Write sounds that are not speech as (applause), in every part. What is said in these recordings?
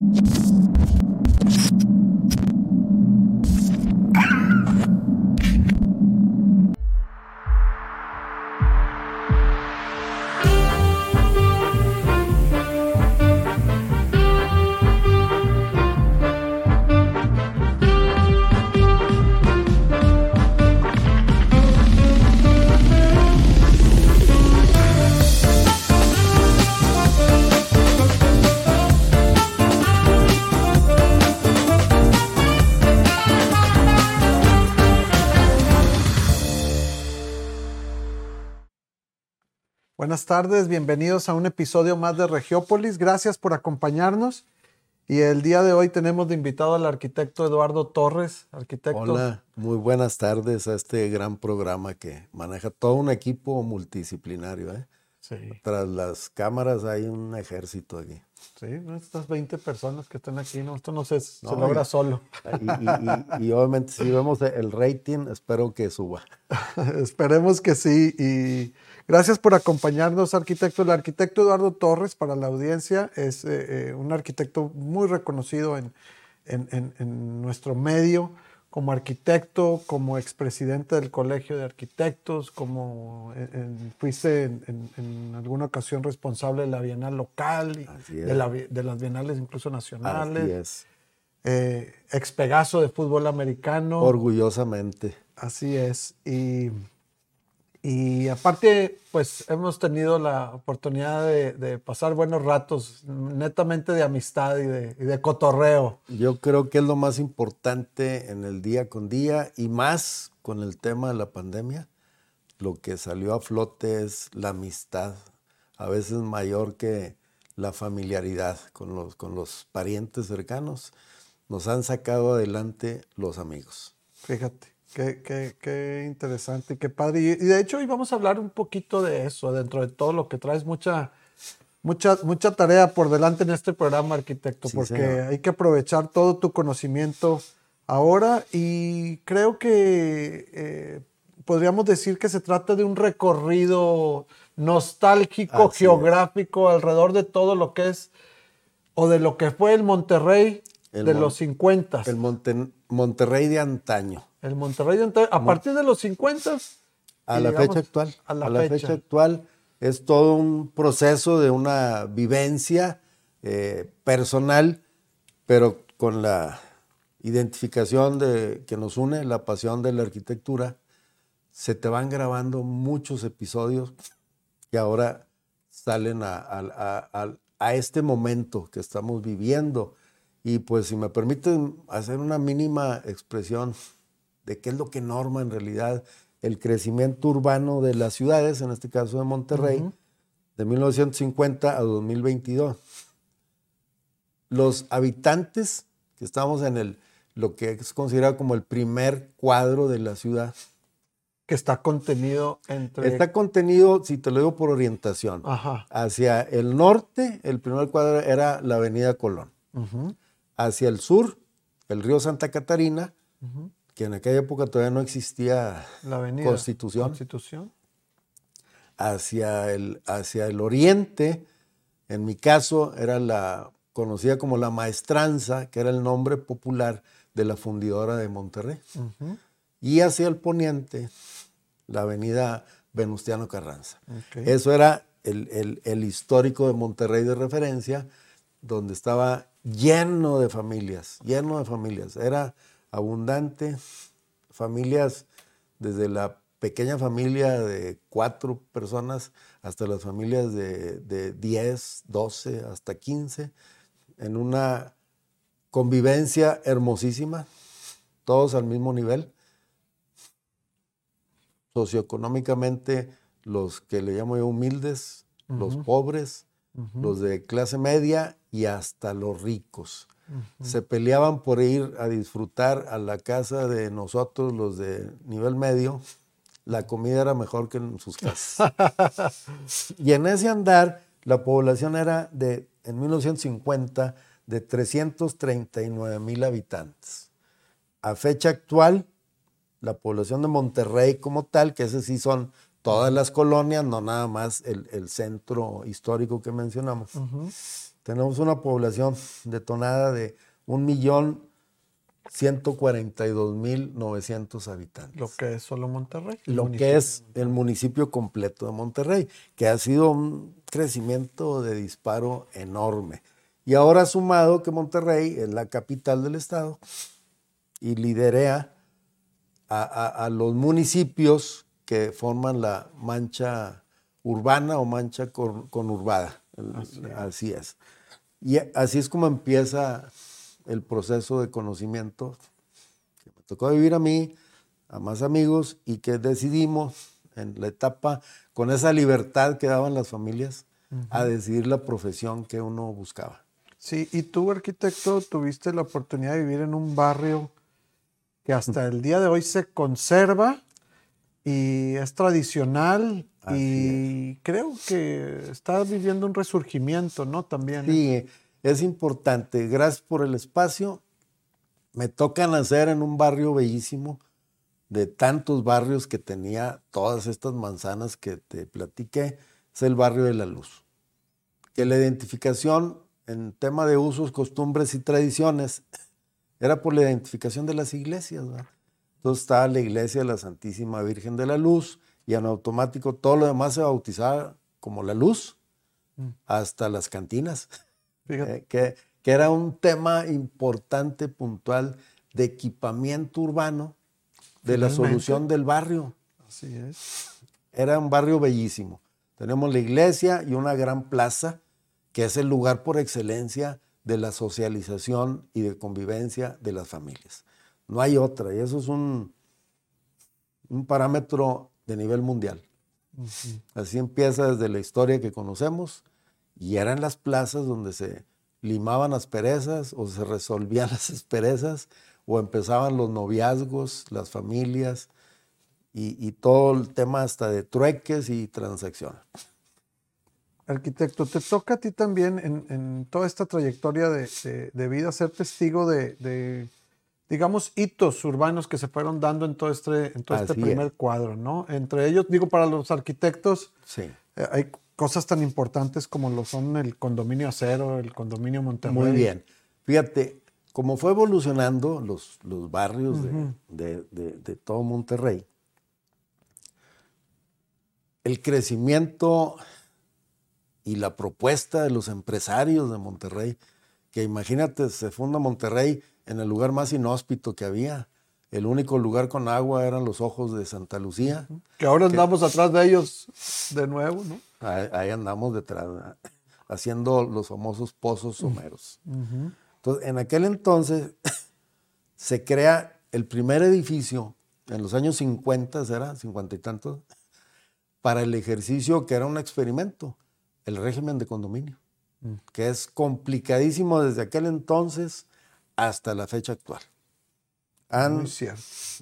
you Buenas tardes, bienvenidos a un episodio más de Regiópolis. Gracias por acompañarnos. Y el día de hoy tenemos de invitado al arquitecto Eduardo Torres. Arquitecto. Hola, muy buenas tardes a este gran programa que maneja todo un equipo multidisciplinario. ¿eh? Sí. Tras las cámaras hay un ejército aquí. Sí, estas 20 personas que están aquí, no, esto no se, se logra solo. Y, y, obviamente si vemos el rating, espero que suba. (laughs) Esperemos que sí. Y Gracias por acompañarnos, arquitecto. El arquitecto Eduardo Torres, para la audiencia, es eh, eh, un arquitecto muy reconocido en, nuestro medio como arquitecto, como expresidente del Colegio de Arquitectos, como fuiste en, alguna ocasión responsable de la Bienal local, de, de, las Bienales incluso nacionales. Así es. Eh, ex Pegaso de fútbol americano. Orgullosamente. Así es. Y y aparte, pues hemos tenido la oportunidad de, pasar buenos ratos, netamente de amistad y de, cotorreo. Yo creo que es lo más importante en el día con día y más con el tema de la pandemia. Lo que salió a flote es la amistad, a veces mayor que la familiaridad con los, con los parientes cercanos. Nos han sacado adelante los amigos. Fíjate. Qué, interesante y qué padre. Y, de hecho hoy vamos a hablar un poquito de eso, dentro de todo lo que traes, mucha, mucha, mucha tarea por delante en este programa, arquitecto, porque hay que aprovechar todo tu conocimiento ahora y creo que eh, podríamos decir que se trata de un recorrido nostálgico, geográfico, alrededor de todo lo que es o de lo que fue el Monterrey de los 50. El Monterrey de antaño. El Monterrey a partir de los 50 a la fecha actual. A la, fecha. actual es todo un proceso de una vivencia eh, personal, pero con la identificación de, que nos une, la pasión de la arquitectura, se te van grabando muchos episodios que ahora salen a, a este momento que estamos viviendo. Y pues si me permiten hacer una mínima expresión de qué es lo que norma en realidad el crecimiento urbano de las ciudades, en este caso de Monterrey, de 1950 a 2022. Los habitantes que estamos en el, lo que es considerado como el primer cuadro de la ciudad. Que está contenido entre... Está contenido, si te lo digo por orientación, hacia el norte, el primer cuadro era la avenida Colón. Hacia el sur, el río Santa Catarina, que en aquella época todavía no existía la constitución. constitución. Hacia el, hacia el oriente, en mi caso, era la conocida como la maestranza, que era el nombre popular de la fundidora de Monterrey. Y hacia el poniente, la avenida Venustiano Carranza. Eso era el, el, histórico de Monterrey de referencia, donde estaba lleno de familias, lleno de familias. Era abundante, familias desde la pequeña familia de cuatro personas hasta las familias de, de 10, 12, hasta 15, en una convivencia hermosísima, todos al mismo nivel. Socioeconómicamente, los que le llamo yo humildes, los pobres, los de clase media y hasta los ricos. Se peleaban por ir a disfrutar a la casa de nosotros, los de nivel medio. La comida era mejor que en sus casas. (laughs) y en ese andar, la población era de, en 1950, de 339 mil habitantes. A fecha actual, la población de Monterrey como tal, que ese sí son todas las colonias, no nada más el, centro histórico que mencionamos, Tenemos una población detonada de 1.142.900 habitantes. Lo que es solo Monterrey. Lo que es el municipio completo de Monterrey, que ha sido un crecimiento de disparo enorme. Y ahora sumado que Monterrey es la capital del estado y liderea a, los municipios que forman la mancha urbana o mancha conurbada. Así es. Y así es como empieza el proceso de conocimiento que me tocó vivir a mí, a más amigos, y que decidimos en la etapa, con esa libertad que daban las familias, a decidir la profesión que uno buscaba. Sí, y tú, arquitecto, tuviste la oportunidad de vivir en un barrio que hasta el día de hoy se conserva y es tradicional y creo que está viviendo un resurgimiento, ¿no? También. Sí, es importante. Gracias por el espacio. Me toca nacer en un barrio bellísimo, de tantos barrios que tenía todas estas manzanas que te platiqué. Es el barrio de la luz. Que la identificación en tema de usos, costumbres y tradiciones (laughs) era por la identificación de las iglesias. ¿verdad? Entonces estaba la iglesia de la Santísima Virgen de la Luz y en automático todo lo demás se bautizaba como la luz, mm. hasta las cantinas, (laughs) eh, que, que, era un tema importante, puntual, de equipamiento urbano, de la solución del barrio. Así es. Era un barrio bellísimo. Tenemos la iglesia y una gran plaza, que es el lugar por excelencia de la socialización y de convivencia de las familias. No hay otra, y eso es un, un parámetro de nivel mundial. Así empieza desde la historia que conocemos y eran las plazas donde se limaban las perezas o se resolvían (laughs) las asperezas o empezaban los noviazgos, las familias y, todo el tema hasta de trueques y transacciones. Arquitecto, te toca a ti también en, toda esta trayectoria de, vida ser testigo de digamos, hitos urbanos que se fueron dando en todo este, en todo este primer cuadro, ¿no? Entre ellos, digo, para los arquitectos, sí. Eh, hay cosas tan importantes como lo son el condominio acero, el condominio Monterrey. Muy bien. Fíjate, como fue evolucionando los, los barrios de, de todo Monterrey, el crecimiento y la propuesta de los empresarios de Monterrey, que imagínate, se funda Monterrey en el lugar más inhóspito que había. El único lugar con agua eran los ojos de Santa Lucía. Que ahora andamos atrás de ellos de nuevo, ¿no? Ahí, andamos detrás, haciendo los famosos pozos someros. Entonces, en aquel entonces (laughs) se crea el primer edificio, en los años 50, ¿era? 50 y tantos, para el ejercicio que era un experimento, el régimen de condominio, mm. que es complicadísimo desde aquel entonces hasta la fecha actual. Han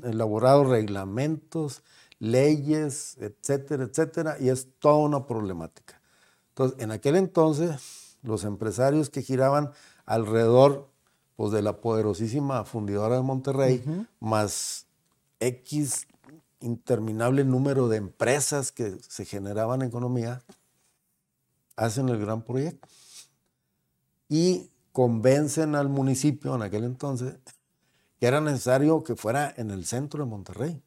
elaborado reglamentos, leyes, etcétera, etcétera, y es toda una problemática. Entonces, en aquel entonces, los empresarios que giraban alrededor pues, de la poderosísima fundidora de Monterrey, más X interminable número de empresas que se generaban en economía, hacen el gran proyecto. Y convencen al municipio en aquel entonces que era necesario que fuera en el centro de Monterrey.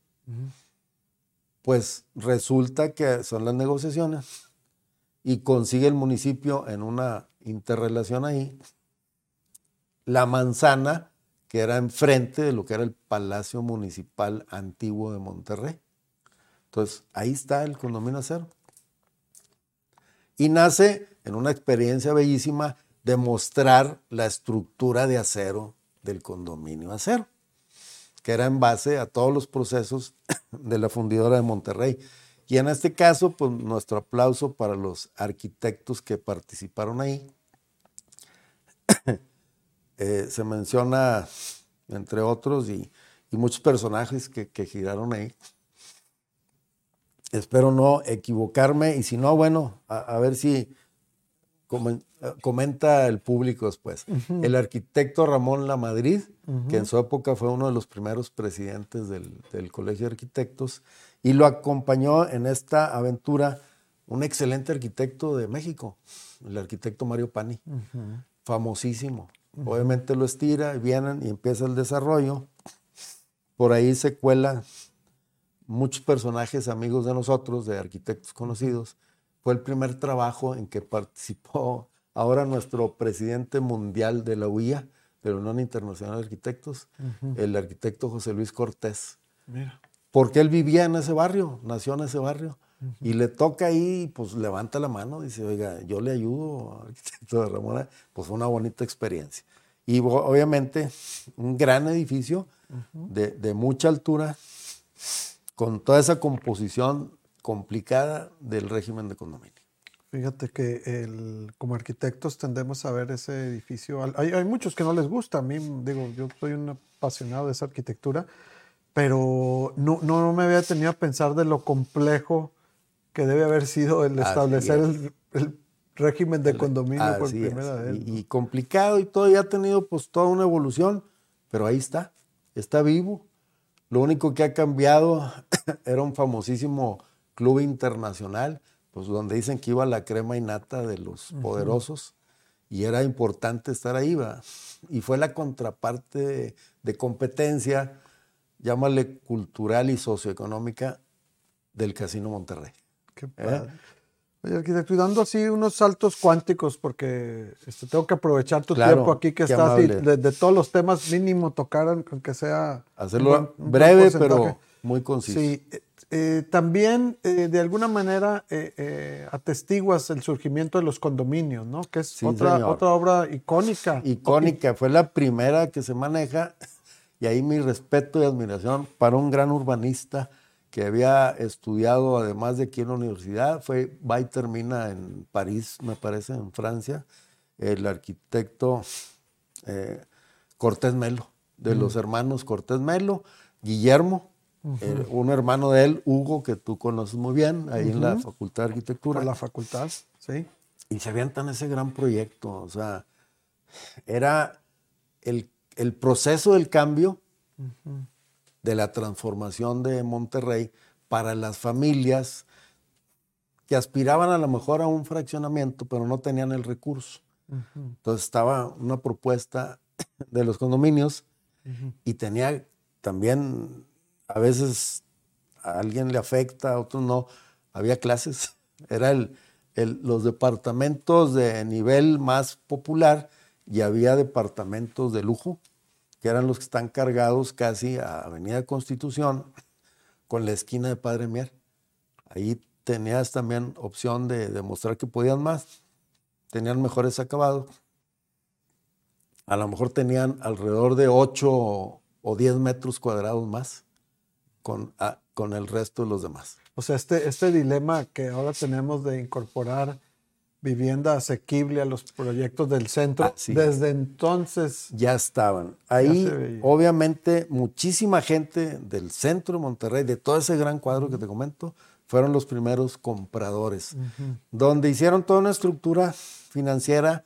Pues resulta que son las negociaciones y consigue el municipio en una interrelación ahí la manzana que era enfrente de lo que era el Palacio Municipal Antiguo de Monterrey. Entonces, ahí está el condominio acero. Y nace en una experiencia bellísima demostrar la estructura de acero del condominio acero, que era en base a todos los procesos (coughs) de la fundidora de Monterrey. Y en este caso, pues nuestro aplauso para los arquitectos que participaron ahí. (coughs) Eh, se menciona, entre otros, y, muchos personajes que, giraron ahí. Espero no equivocarme y si no, bueno, a ver si comenta el público después. El arquitecto Ramón Lamadrid, que en su época fue uno de los primeros presidentes del, Colegio de Arquitectos, y lo acompañó en esta aventura un excelente arquitecto de México, el arquitecto Mario Pani, famosísimo. Obviamente lo estira, vienen y empieza el desarrollo. Por ahí se cuelan muchos personajes amigos de nosotros, de arquitectos conocidos. Fue el primer trabajo en que participó (laughs) ahora nuestro presidente mundial de la UIA, de la Unión Internacional de Arquitectos, el arquitecto José Luis Cortés. Porque él vivía en ese barrio, nació en ese barrio. Y le toca ahí, pues levanta la mano, dice, oiga, yo le ayudo, (laughs) arquitecto de Ramona. Pues fue una bonita experiencia. Y obviamente un gran edificio de, de mucha altura, con toda esa composición complicada del régimen de condominio. Fíjate que el, como arquitectos tendemos a ver ese edificio. Hay, hay, muchos que no les gusta. A mí, digo, yo soy un apasionado de esa arquitectura, pero no, no me había tenido a pensar de lo complejo que debe haber sido el establecer el, régimen de condominio por primera vez. Y, y, complicado y todo, ya ha tenido pues toda una evolución, pero ahí está, está vivo. Lo único que ha cambiado (coughs) era un famosísimo club internacional, pues donde dicen que iba la crema y nata de los poderosos y era importante estar ahí, ¿va? Y fue la contraparte de, competencia, llámale cultural y socioeconómica, del Casino Monterrey. Qué ¿Eh? padre. Oye, arquitecto, y dando así unos saltos cuánticos, porque este, tengo que aprovechar tu tiempo aquí que estás así, de, todos los temas mínimo tocar, aunque sea... Hacerlo breve, pero muy conciso. Sí, eh, eh, también de alguna manera atestiguas el surgimiento de los condominios, ¿no? Que es otra, otra obra icónica. Icónica, fue la primera que se maneja, y ahí mi respeto y admiración para un gran urbanista que había estudiado, además de aquí en la universidad, fue, va y termina en París, me parece, en Francia, el arquitecto eh, Cortés Melo, de los hermanos Cortés Melo, Guillermo, eh, un hermano de él, Hugo, que tú conoces muy bien, ahí en la Facultad de Arquitectura. Por la facultad, sí. Y se avientan ese gran proyecto, o sea, era el, el proceso del cambio de la transformación de Monterrey para las familias que aspiraban a lo mejor a un fraccionamiento, pero no tenían el recurso. Entonces estaba una propuesta de los condominios y tenía también, a veces a alguien le afecta, a otros no, había clases. (laughs) Era el, los departamentos de nivel más popular y había departamentos de lujo que eran los que están cargados casi a Avenida Constitución (laughs) con la esquina de Padre Mier. Ahí tenías también opción de demostrar que podían más, tenían mejores acabados. A lo mejor tenían alrededor de 8 o 10 metros cuadrados más con, con el resto de los demás. O sea, este, este dilema que ahora tenemos de incorporar vivienda asequible a los proyectos del centro. Ah, Desde entonces. Ya estaban. Ahí, obviamente, muchísima gente del centro de Monterrey, de todo ese gran cuadro que te comento, fueron los primeros compradores, donde hicieron toda una estructura financiera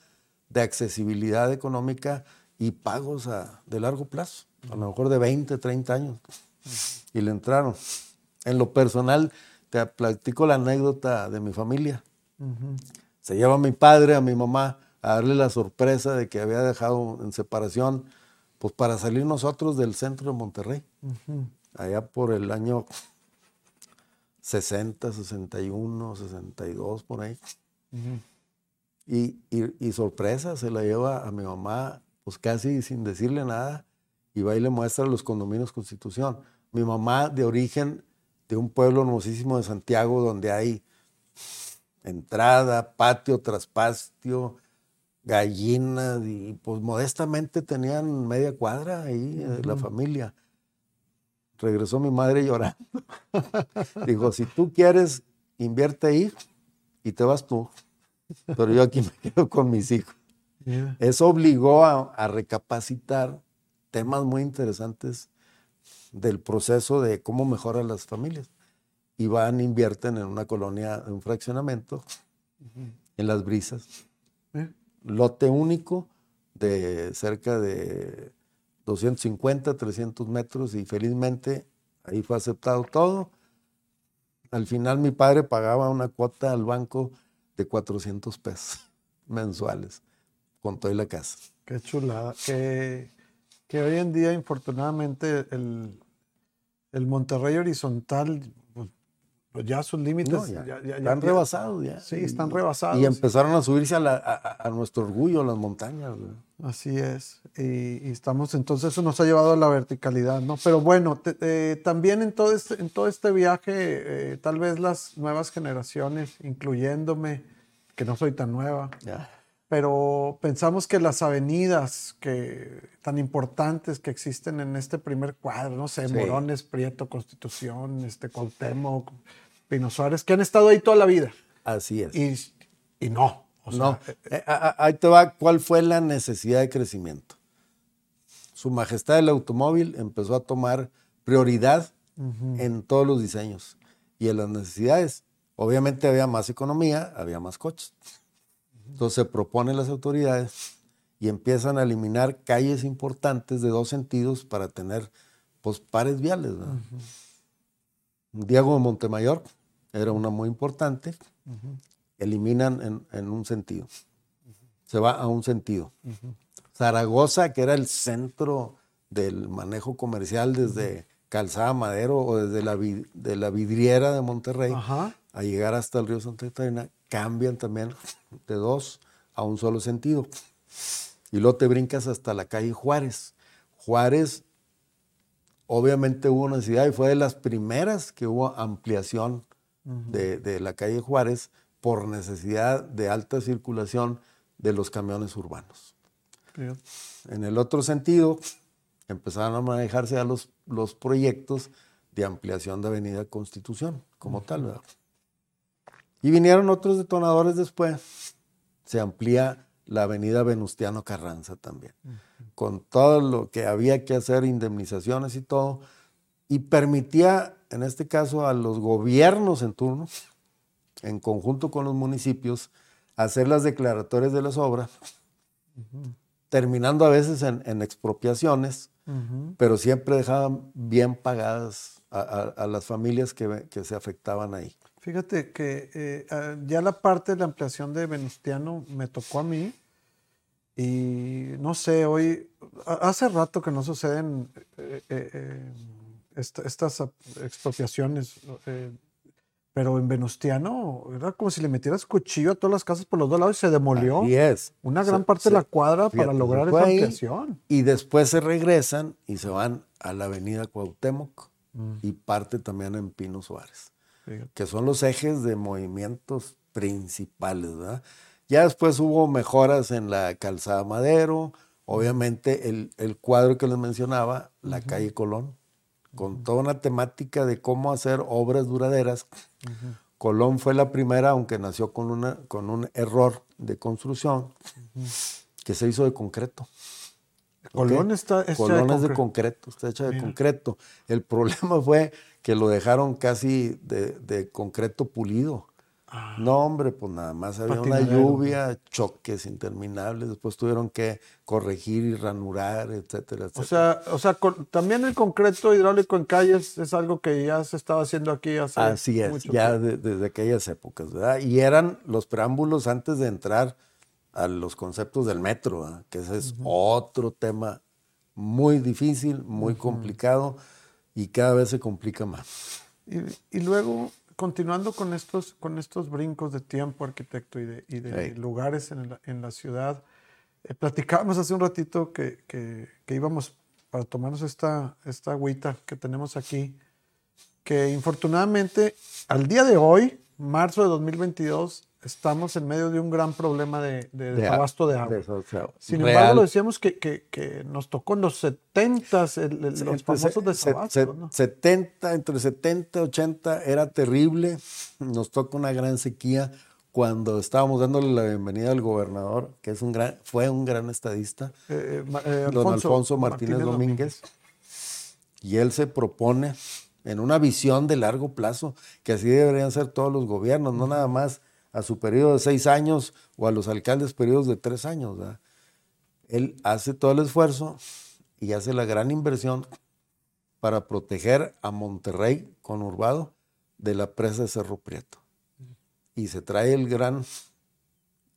de accesibilidad económica y pagos de largo plazo, a lo mejor de 20, 30 años. Y le entraron. En lo personal, te platico la anécdota de mi familia. Se lleva a mi padre, a mi mamá, a darle la sorpresa de que había dejado en separación, pues para salir nosotros del centro de Monterrey, allá por el año 60, 61, 62, por ahí. y, y, sorpresa, se la lleva a mi mamá, pues casi sin decirle nada, y va y le muestra los condominios Constitución. Mi mamá de origen de un pueblo hermosísimo de Santiago, donde hay entrada, patio tras patio, gallinas y pues modestamente tenían media cuadra ahí eh, la familia. Regresó mi madre (laughs) llorando. Dijo, si tú quieres, invierte ahí y te vas tú. Pero yo aquí me (laughs) quedo con mis hijos. Eso obligó a, recapacitar temas muy interesantes del proceso de cómo mejoran las familias y van, invierten en una colonia, en un fraccionamiento, en las brisas. Lote único de cerca de 250, 300 metros y felizmente ahí fue aceptado todo. Al final mi padre pagaba una cuota al banco de 400 pesos (laughs) mensuales con toda la casa. Qué chulada. Que, que hoy en día, infortunadamente, el, el Monterrey horizontal, pues, pues ya sus límites No, ya, están rebasados ya. Sí, están rebasados. Y empezaron a subirse a, la- a- a nuestro orgullo, las montañas. güey. Así es. Y, y estamos, entonces eso nos ha llevado a la verticalidad, ¿no? Pero bueno, te- eh, también en todo este, en todo este viaje, eh, tal vez las nuevas generaciones, incluyéndome, que no soy tan nueva, Ya. Pero pensamos que las avenidas que, tan importantes que existen en este primer cuadro, no sé, Sí. Morones, Prieto, Constitución, este, Cuauhtémoc, Pino Suárez, que han estado ahí toda la vida. Así es. Y, y no. o sea, no, eh, a- a- ahí te va cuál fue la necesidad de crecimiento. Su majestad del automóvil empezó a tomar prioridad en todos los diseños y en las necesidades. Obviamente había más economía, había más coches. Entonces se proponen las autoridades y empiezan a eliminar calles importantes de dos sentidos para tener pues, pares viales. Diego de Montemayor era una muy importante. Eliminan en, en un sentido. Se va a un sentido. Zaragoza, que era el centro del manejo comercial desde Calzada Madero o desde la, vid- de la vidriera de Monterrey a llegar hasta el río Santa Catarina, cambian también de dos a un solo sentido. Y luego te brincas hasta la calle Juárez. Juárez, obviamente hubo necesidad y fue de las primeras que hubo ampliación de, de la calle Juárez por necesidad de alta circulación de los camiones urbanos. En el otro sentido, empezaron a manejarse los, los proyectos de ampliación de Avenida Constitución, como tal. ¿verdad? Y vinieron otros detonadores después. Se amplía la Avenida Venustiano Carranza también, con todo lo que había que hacer, indemnizaciones y todo, y permitía, en este caso, a los gobiernos en turno, en conjunto con los municipios, hacer las declaratorias de las obras, terminando a veces en, en expropiaciones, pero siempre dejaban bien pagadas a, a- a las familias que, que se afectaban ahí. Fíjate que eh, ah, ya la parte de la ampliación de Venustiano me tocó a mí y no sé, hoy, hace rato que no suceden eh, eh, eh, esta- estas expropiaciones, eh, pero en Venustiano era como si le metieras cuchillo a todas las casas por los dos lados y se demolió Así es. una Se- gran parte se- de la cuadra fíjate, para se lograr esa ahí ampliación. Y después se regresan y se van a la avenida Cuauhtémoc y parte también en Pino Suárez. Fíjate. que son los ejes de movimientos principales, ¿verdad? Ya después hubo mejoras en la calzada Madero, obviamente el, el cuadro que les mencionaba, la calle Colón, con toda una temática de cómo hacer obras duraderas. Colón fue la primera, aunque nació con, una, con un error de construcción, que se hizo de concreto. Colón está de Colón es de concre- concreto, está hecha de Mira. concreto. El problema fue que lo dejaron casi de, de concreto pulido. No, hombre, pues nada más había una lluvia, choques interminables, después tuvieron que corregir y ranurar, etcétera, etcétera. O sea, o sea con- también el concreto hidráulico en calles es algo que ya se estaba haciendo aquí hace Así es, mucho ya de- desde aquellas épocas, ¿verdad? Y eran los preámbulos antes de entrar a los conceptos del metro, ¿verdad? que ese es otro tema muy difícil, muy complicado y cada vez se complica más. Y, y luego, continuando con estos, con estos brincos de tiempo, arquitecto, y de, y de lugares en la, en la ciudad, eh, platicábamos hace un ratito que, que- que íbamos para tomarnos esta, esta agüita que tenemos aquí, que infortunadamente al día de hoy, marzo de 2022, estamos en medio de un gran problema de, de De a- desabasto de agua. Sin real. embargo, lo decíamos que, que- que nos tocó en los 70 los Entre famosos desabastos. se- ¿no? 70, entre 70 y 80 era terrible. Nos toca una gran sequía cuando estábamos dándole la bienvenida al gobernador, que es un gran, fue un gran estadista, Eh, eh, eh, don Alfonso Martínez, Domínguez. Y él se propone en una visión de largo plazo, que así deberían ser todos los gobiernos, no nada más a su periodo de seis años o a los alcaldes periodos de tres años. Él hace todo el esfuerzo y hace la gran inversión para proteger a Monterrey conurbado de la presa de Cerro Prieto. Y se trae el gran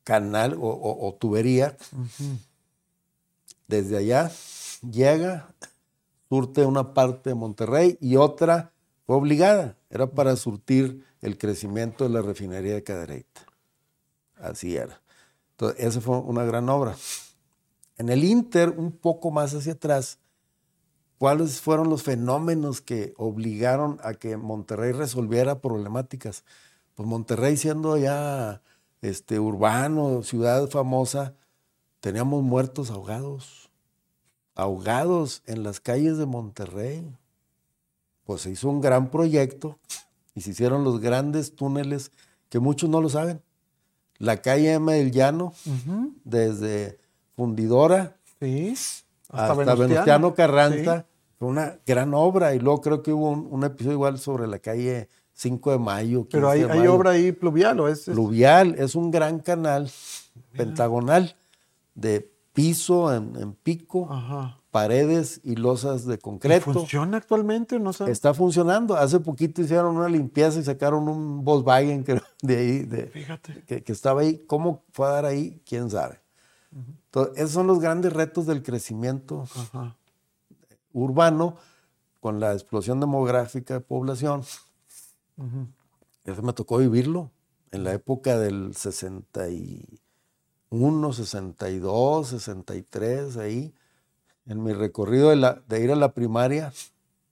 canal o, tubería. Desde allá llega, surte una parte de Monterrey y otra fue obligada. Era para surtir el crecimiento de la refinería de Cadereyta. Así era. Entonces, esa fue una gran obra. En el Inter, un poco más hacia atrás, ¿cuáles fueron los fenómenos que obligaron a que Monterrey resolviera problemáticas? Pues Monterrey siendo ya este, urbano, ciudad famosa, teníamos muertos ahogados, ahogados en las calles de Monterrey. Pues se hizo un gran proyecto y se hicieron los grandes túneles que muchos no lo saben. La calle M del Llano, desde Fundidora hasta, Venustiano, Carranza, fue una gran obra. Y luego creo que hubo un, episodio igual sobre la calle 5 de mayo. Pero hay, hay, obra ahí pluvial, ¿o es? Pluvial, es un gran canal pentagonal de piso en, pico, paredes y losas de concreto. ¿Funciona actualmente? No Está funcionando. Hace poquito hicieron una limpieza y sacaron un Volkswagen (laughs) de ahí, de, Fíjate. Que, estaba ahí. ¿Cómo fue a dar ahí? ¿Quién sabe? Entonces, esos son los grandes retos del crecimiento urbano con la explosión demográfica de población. Eso me tocó vivirlo en la época del 61, 62, 63, ahí, en mi recorrido de, ir a la primaria,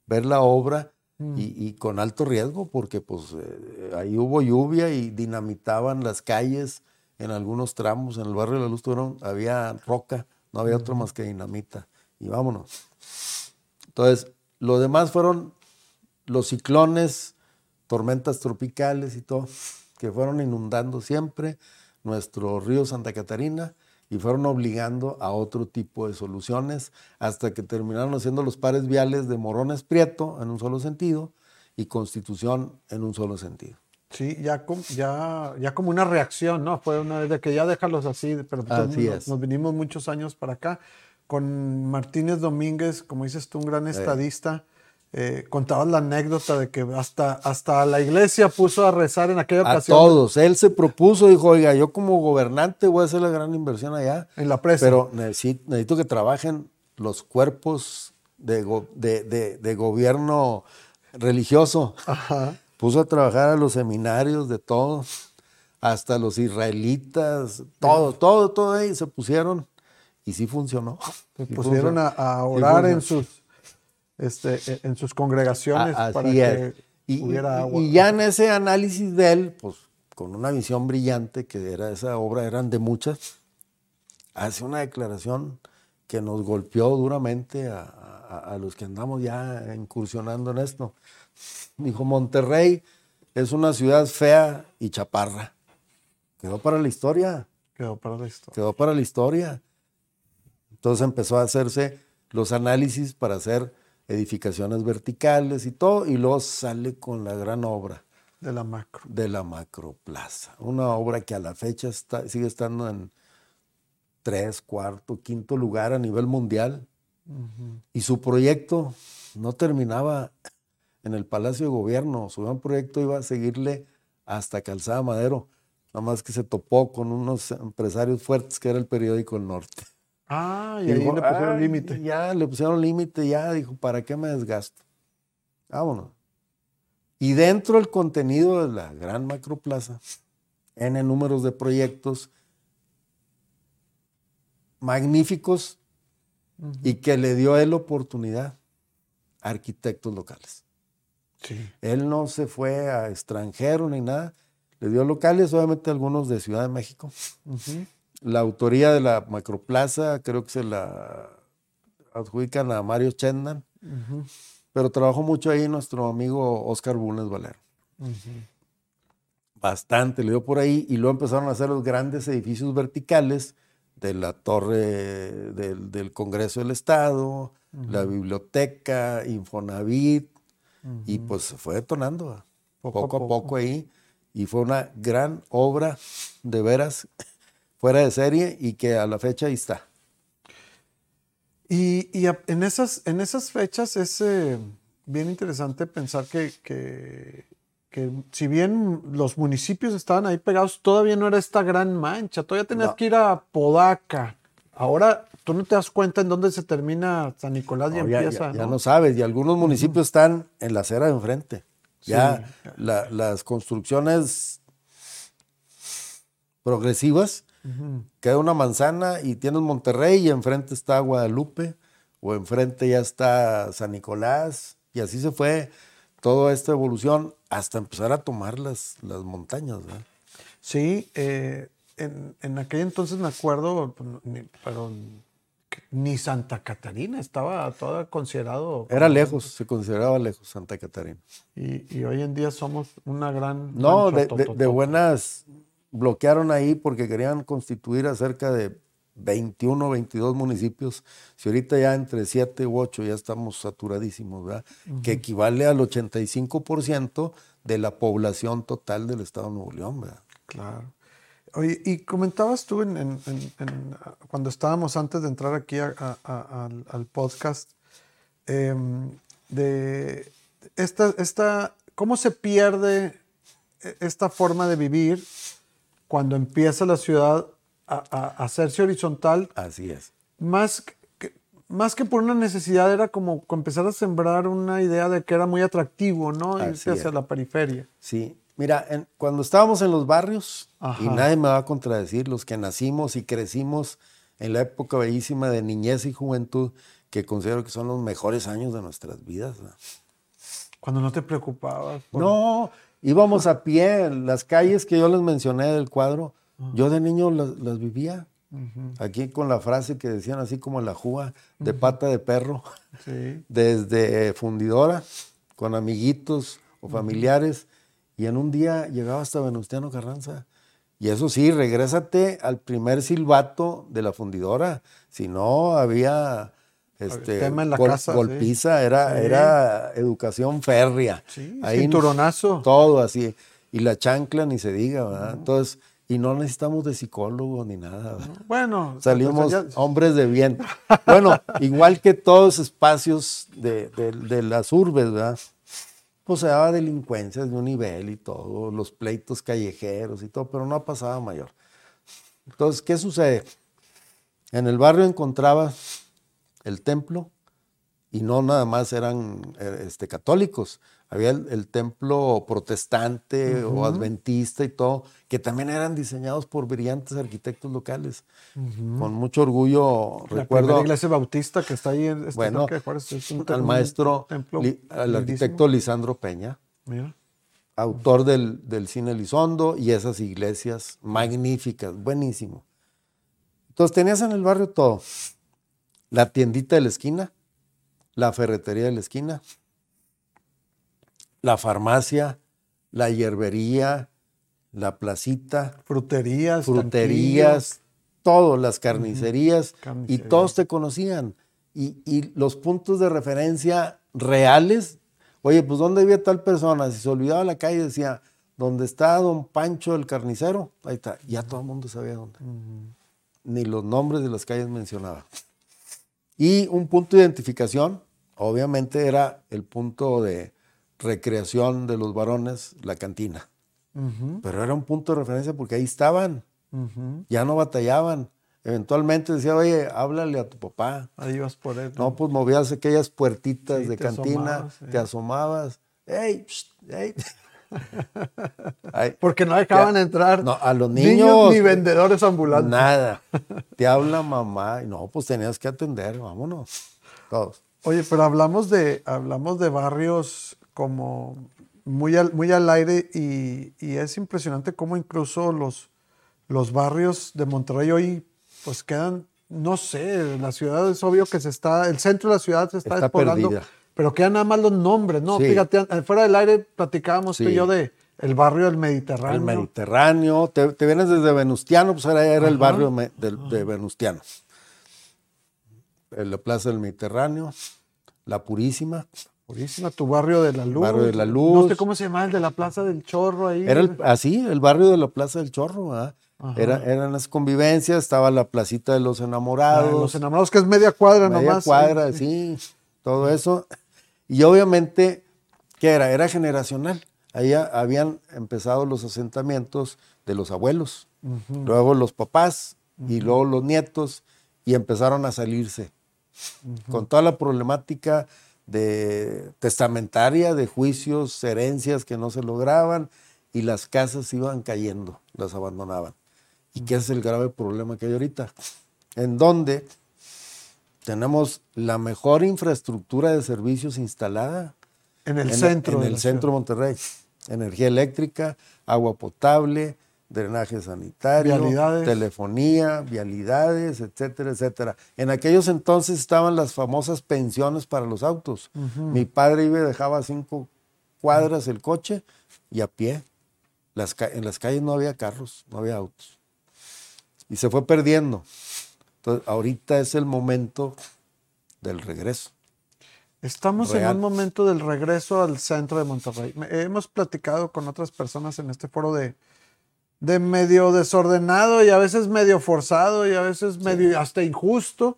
ver la obra mm. y, con alto riesgo, porque pues eh, ahí hubo lluvia y dinamitaban las calles en algunos tramos. En el barrio de la Luz había roca, no había otro más que dinamita. Y vámonos. Entonces, lo demás fueron los ciclones tormentas tropicales y todo, que fueron inundando siempre nuestro río Santa Catarina y fueron obligando a otro tipo de soluciones hasta que terminaron haciendo los pares viales de Morones Prieto en un solo sentido y Constitución en un solo sentido. Sí, ya, ya, ya como una reacción, ¿no? Fue una vez de que ya déjalos así, pero pues nos, vinimos muchos años para acá. Con Martínez Domínguez, como dices tú, un gran estadista, eh, contabas la anécdota de que hasta, hasta la iglesia puso a rezar en aquella ocasión. A todos. Él se propuso, dijo, oiga, yo como gobernante voy a hacer la gran inversión allá. En la presa. Pero necesito, que trabajen los cuerpos de, de, gobierno religioso. Puso a trabajar a los seminarios de todos, hasta los israelitas, todo, todo, todo ahí se pusieron y sí funcionó. Se pusieron A, orar en sus este, e, en sus congregaciones para que y, hubiera agua. Y ya en ese análisis de él, pues con una visión brillante, que era esa obra, eran de muchas, hace una declaración que nos golpeó duramente a, a, los que andamos ya incursionando en esto. Dijo, Monterrey es una ciudad fea y chaparra. Quedó para la historia. Quedó para la historia. Quedó para la historia. Entonces empezó a hacerse los análisis para hacer edificaciones verticales y todo, y luego sale con la gran obra. De la macro. De la macro plaza. Una obra que a la fecha está, sigue estando en tres, cuarto, quinto lugar a nivel mundial. Y su proyecto no terminaba en el Palacio de Gobierno. Su gran proyecto iba a seguirle hasta Calzada Madero. Nada más que se topó con unos empresarios fuertes que era el periódico El Norte. Ah, y, ahí le pusieron límite. Ya, le pusieron límite, ya dijo, ¿para qué me desgasto? Vámonos. Y dentro del contenido de la gran macroplaza, N números de proyectos magníficos y que le dio él oportunidad a arquitectos locales. Sí. Él no se fue a extranjero ni nada, le dio locales, obviamente algunos de Ciudad de México, la autoría de la macroplaza creo que se la adjudican a Mario Chendan, pero trabajó mucho ahí nuestro amigo Oscar Bulnes Valero. Bastante, le dio por ahí y luego empezaron a hacer los grandes edificios verticales de la torre del, Congreso del Estado, la biblioteca, Infonavit, y pues se fue detonando poco, a poco, poco ahí. Y fue una gran obra, de veras, fuera de serie y que a la fecha ahí está. Y, en, esas, en esas fechas es eh, bien interesante pensar que, que si bien los municipios estaban ahí pegados, todavía no era esta gran mancha. Todavía tenías No. que ir a Podaca. Ahora tú no te das cuenta en dónde se termina San Nicolás y ya, empieza. ya- ya ¿no? no sabes, y algunos municipios están en la acera de enfrente. Ya Sí. la- las construcciones progresivas, queda una manzana y tienes Monterrey y enfrente está Guadalupe, o enfrente ya está San Nicolás, y así se fue toda esta evolución hasta empezar a tomar las, las montañas. ¿verdad? Sí, eh, en, en aquel entonces me acuerdo, pues, ni- pero ni Santa Catarina estaba toda considerado. Era lejos, se consideraba lejos Santa Catarina. Y, y hoy en día somos una gran. No, de, de buenas bloquearon ahí porque querían constituir a cerca de 21, 22 municipios. Si ahorita ya entre 7 u 8 ya estamos saturadísimos, ¿verdad? Que equivale al 85% de la población total del estado de Nuevo León, ¿verdad? Claro. Oye, y comentabas tú en, en- en- en, ah, cuando estábamos antes de entrar aquí a- a- a- al, al podcast em, de esta, esta, cómo se pierde e- esta forma de vivir cuando empieza la ciudad a, a- a hacerse horizontal, Así es. más que, más que por una necesidad, era como empezar a sembrar una idea de que era muy atractivo, ¿no? Así Irse hacia la periferia. Sí, mira, en- cuando estábamos en los barrios, y Ajá. nadie me va a contradecir, los que nacimos y crecimos en la época bellísima de niñez y juventud, que considero que son los mejores años de nuestras vidas. Cuando no te preocupabas. por- No, íbamos a pie, las calles que yo les mencioné del cuadro, yo de niño las, las vivía. Aquí con la frase que decían así como la juga de pata de perro, Sí. (laughs) desde fundidora, con amiguitos o familiares, y en un día llegaba hasta Venustiano Carranza. Y eso sí, regrésate al primer silbato de la fundidora, si no había este, tema en la gol- casa, sí. golpiza, era, Sí. era educación férrea. Sí, Ahí cinturonazo. Todo así. Y la chancla ni se diga, ¿verdad? Entonces, y no necesitamos de psicólogo ni nada, ¿verdad? Bueno, Salimos ya- hombres de bien. Bueno, igual que todos los espacios de, de- de las urbes, ¿verdad? Pues se daba delincuencia de un nivel y todo, los pleitos callejeros y todo, pero no pasaba mayor. Entonces, ¿qué sucede? En el barrio encontrabas el templo y no nada más eran eh, este, católicos. Había el, el templo protestante o adventista y todo, que también eran diseñados por brillantes arquitectos locales. Con mucho orgullo la recuerdo primera iglesia bautista que está ahí en este bueno, de Juárez, es un- al un maestro, templo li- al arquitecto Lisandro Peña, Mira. autor del, del cine Elizondo y esas iglesias magníficas, buenísimo. Entonces tenías en el barrio todo. La tiendita de la esquina, la ferretería de la esquina, la farmacia, la hierbería, la placita, Fruterías, fruterías, todo, las carnicerías, y todos te conocían. Y, y los puntos de referencia reales, oye, pues ¿dónde vivía tal persona? Si se olvidaba la calle, decía, ¿dónde está don Pancho el carnicero? Ahí está, ya todo el mundo sabía dónde. Ni los nombres de las calles mencionaba. Y un punto de identificación, obviamente, era el punto de recreación de los varones, la cantina. Pero era un punto de referencia porque ahí estaban, ya no batallaban. Eventualmente decía, oye, háblale a tu papá. Ahí vas por él. No, pues movías aquellas puertitas Sí, de te cantina, asomabas, te asomabas. ¡Ey! ey". Ay, Porque no dejaban Ya. entrar No, a los niños, ni vendedores ambulantes. nada. (laughs) Te habla mamá. Y no, pues tenías que atender, vámonos. Todos. Oye, pero hablamos de, hablamos de barrios como muy al, muy al aire y, y es impresionante cómo incluso los, los barrios de Monterrey hoy pues quedan, no sé, la ciudad es obvio que se está, el centro de la ciudad se está, Está despoblando, perdida. Pero quedan nada más los nombres, ¿no? Sí. Fíjate, fuera del aire platicábamos tú y yo de el barrio del Mediterráneo. El Mediterráneo. Te, te vienes desde Venustiano, pues era, era el barrio me- del- de, Venustiano. En la Plaza del Mediterráneo, La Purísima. Purísima, tu barrio de la luz. Barrio de la No Luz. sé cómo se llama el de la Plaza del Chorro ahí. Era el- así, el barrio de la Plaza del Chorro, ¿verdad? Ajá. Era, eran las convivencias, estaba la placita de los Ah, enamorados. los enamorados, que es media cuadra media nomás. cuadra, sí. sí, todo eso. Y obviamente, ¿qué era? Era generacional. Ahí habían empezado los asentamientos de los abuelos, luego los papás y luego los nietos y empezaron a salirse con toda la problemática de testamentaria, de juicios, herencias que no se lograban y las casas iban cayendo, las abandonaban. ¿Y qué es el grave problema que hay ahorita? En donde tenemos la mejor infraestructura de servicios instalada. En el centro. En el centro de Monterrey. Energía eléctrica, agua potable, drenaje sanitario, telefonía, vialidades, etcétera, etcétera. En aquellos entonces estaban las famosas pensiones para los autos. Mi padre iba y dejaba cinco cuadras el coche y a pie. Las, en las calles no había carros, no había autos. Y se fue perdiendo. Entonces, ahorita es el momento del regreso. Estamos en un momento del regreso al centro de Monterrey. Hemos platicado con otras personas en este foro de, de medio desordenado y a veces medio forzado y a veces medio hasta injusto,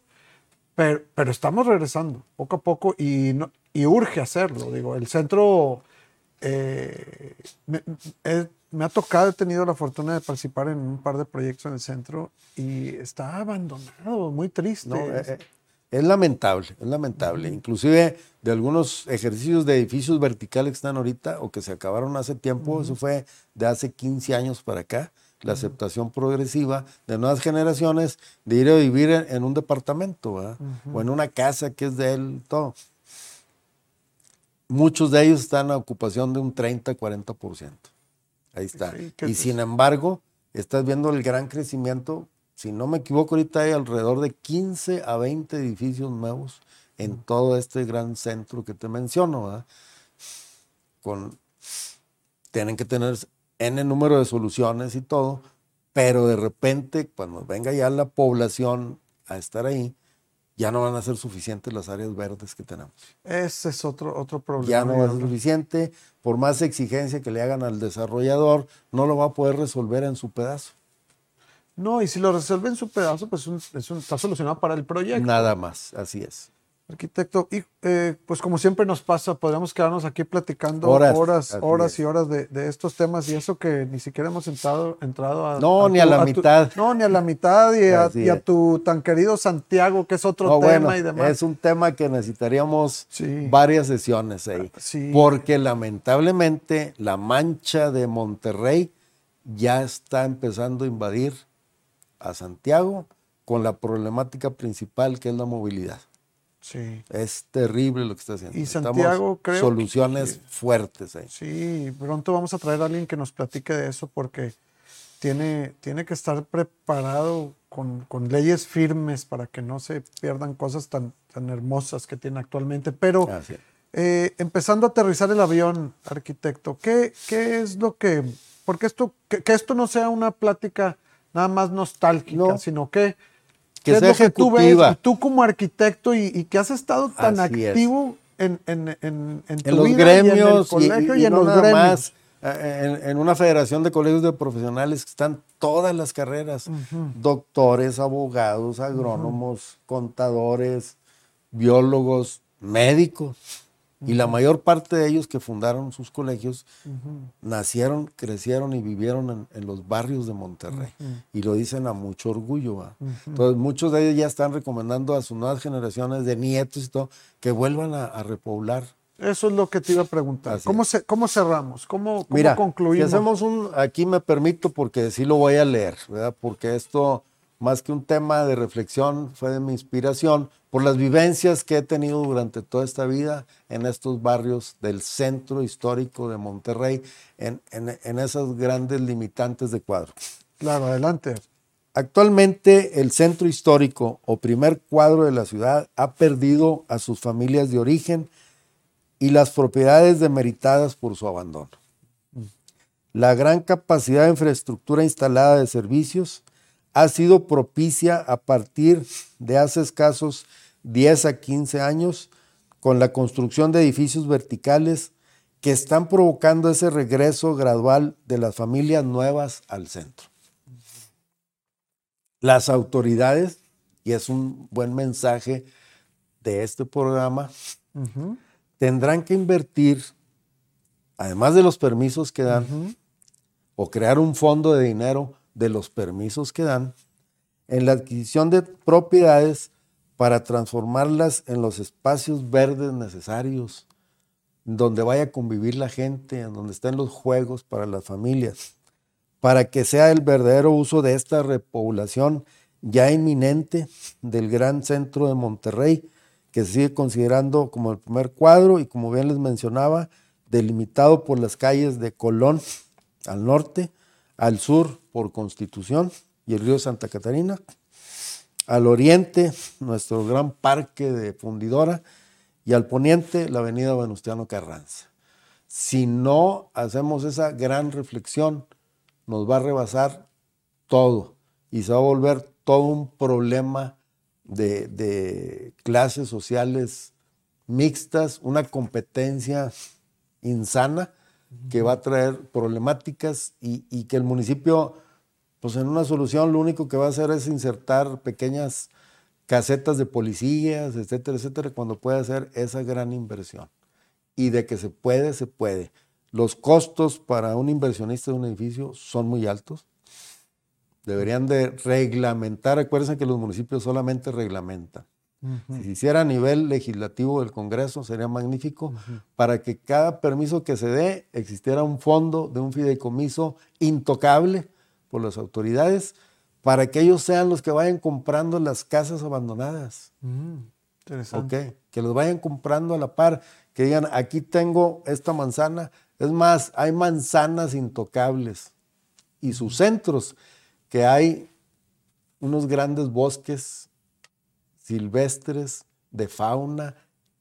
pero, pero estamos regresando poco a poco y, no, y urge hacerlo. Digo, el centro eh, me, ha tocado, he tenido la fortuna de participar en un par de proyectos en el centro y está abandonado, muy triste. Eh, eh, es lamentable, es lamentable. Inclusive de algunos ejercicios de edificios verticales que están ahorita o que se acabaron hace tiempo, eso fue de hace 15 años para acá, la aceptación progresiva de nuevas generaciones de ir a vivir en, un departamento o en una casa que es de él, todo. Muchos de ellos están a ocupación de un 30, 40%. Ahí está. y sin embargo, estás viendo el gran crecimiento si no me equivoco, ahorita hay alrededor de 15 a 20 edificios nuevos en todo este gran centro que te menciono. ¿verdad? Con, tienen que tener N número de soluciones y todo, pero de repente, cuando venga ya la población a estar ahí, ya no van a ser suficientes las áreas verdes que tenemos. Ese es otro, otro problema. Ya no va a ser suficiente, por más exigencia que le hagan al desarrollador, no lo va a poder resolver en su pedazo. No, y si lo resuelve en su pedazo, pues está solucionado para el proyecto. Nada más, así es. Arquitecto, y eh, pues como siempre nos pasa, podríamos quedarnos aquí platicando horas, horas, y horas de, estos temas y eso que ni siquiera hemos entrado, entrado a... No, ni a la mitad. no, ni a la mitad y a, tu tan querido Santiago, que es otro tema y demás. Es un tema que necesitaríamos varias sesiones ahí. Porque lamentablemente la mancha de Monterrey ya está empezando a invadir a Santiago con la problemática principal que es la movilidad. Sí. Es terrible lo que está haciendo. Y Santiago creo soluciones fuertes ahí. Sí, pronto vamos a traer a alguien que nos platique de eso porque tiene, tiene que estar preparado con, leyes firmes para que no se pierdan cosas tan, tan hermosas que tiene actualmente. Pero eh, empezando a aterrizar el avión, arquitecto, ¿qué, qué es lo que... Porque esto, que esto no sea una plática nada más nostálgica, sino que, que sea que tú ves, tú como arquitecto y, que has estado tan activo en, en, en, en, tu los gremios y en el colegio y, en los gremios. Más, eh, en, una federación de colegios de profesionales que están todas las carreras, doctores, abogados, agrónomos, contadores, biólogos, médicos. Y la mayor parte de ellos que fundaron sus colegios nacieron, crecieron y vivieron en, los barrios de Monterrey. Y lo dicen a mucho orgullo. Entonces, muchos de ellos ya están recomendando a sus nuevas generaciones de nietos y todo que vuelvan a, repoblar. Eso es lo que te iba a preguntar. ¿Cómo, ¿Cómo, cerramos? ¿Cómo, cómo Mira, concluimos? Si hacemos un, aquí me permito porque sí lo voy a leer, ¿verdad? Porque esto más que un tema de reflexión, fue de mi inspiración por las vivencias que he tenido durante toda esta vida en estos barrios del centro histórico de Monterrey, en, en, esas grandes limitantes de cuadro. Claro, adelante. Actualmente el centro histórico o primer cuadro de la ciudad ha perdido a sus familias de origen y las propiedades demeritadas por su abandono. La gran capacidad de infraestructura instalada de servicios ha sido propicia a partir de hace escasos 10 a 15 años con la construcción de edificios verticales que están provocando ese regreso gradual de las familias nuevas al centro. Las autoridades, y es un buen mensaje de este programa, tendrán que invertir además de los permisos que dan, o crear un fondo de dinero de los permisos que dan, en la adquisición de propiedades para transformarlas en los espacios verdes necesarios, donde vaya a convivir la gente, en donde estén los juegos para las familias, para que sea el verdadero uso de esta repoblación ya inminente del gran centro de Monterrey, que se sigue considerando como el primer cuadro y como bien les mencionaba, delimitado por las calles de Colón al norte, al sur por Constitución y el río Santa Catarina, al oriente nuestro gran parque de fundidora y al poniente la avenida Venustiano Carranza. Si no hacemos esa gran reflexión, nos va a rebasar todo y se va a volver todo un problema de, clases sociales mixtas, una competencia insana que va a traer problemáticas y, que el municipio, pues en una solución lo único que va a hacer es insertar pequeñas casetas de policías, etcétera, etcétera, cuando puede hacer esa gran inversión. Y de que se puede, se puede. Los costos para un inversionista de un edificio son muy altos. Deberían de reglamentar, acuérdense que los municipios solamente reglamentan. Si se hiciera a nivel legislativo del Congreso sería magnífico para que cada permiso que se dé existiera un fondo de un fideicomiso intocable por las autoridades para que ellos sean los que vayan comprando las casas abandonadas. Mm, interesante. que los vayan comprando a la par, que digan, aquí tengo esta manzana. Es más, hay manzanas intocables y sus centros que hay unos grandes bosques silvestres de fauna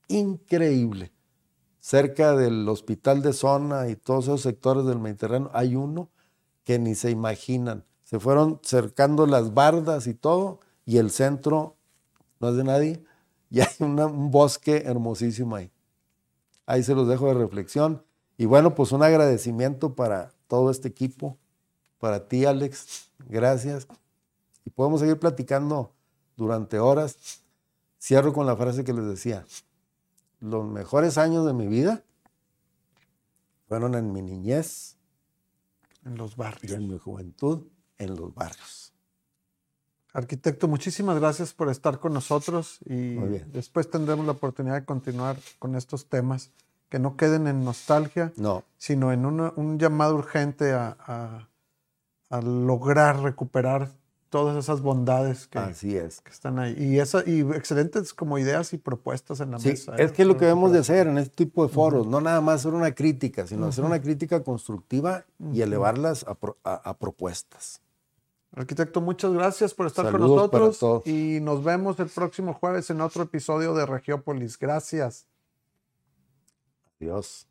increíble. Cerca del hospital de zona y todos esos sectores del Mediterráneo hay uno que ni se imaginan. Se fueron cercando las bardas y todo, y el centro no es de nadie, y (laughs) hay un bosque hermosísimo ahí. Ahí se los dejo de reflexión. Y bueno, pues un agradecimiento para todo este equipo, para ti, Alex, gracias. Y podemos seguir platicando durante horas. Cierro con la frase que les decía. Los mejores años de mi vida fueron en mi niñez. En los barrios. Y en mi juventud, en los barrios. Arquitecto, muchísimas gracias por estar con nosotros y después tendremos la oportunidad de continuar con estos temas que no queden en nostalgia, no. sino en un llamado urgente a, a lograr recuperar todas esas bondades que, Así es. que están ahí. Y, esa, y excelentes como ideas y propuestas en la sí, mesa. Es ¿eh? que es lo que debemos de hacer en este tipo de foros, no nada más hacer una crítica, sino hacer una crítica constructiva y elevarlas a, propuestas. Arquitecto, muchas gracias por estar con nosotros y nos vemos el próximo jueves en otro episodio de Regiópolis. Gracias. Adiós.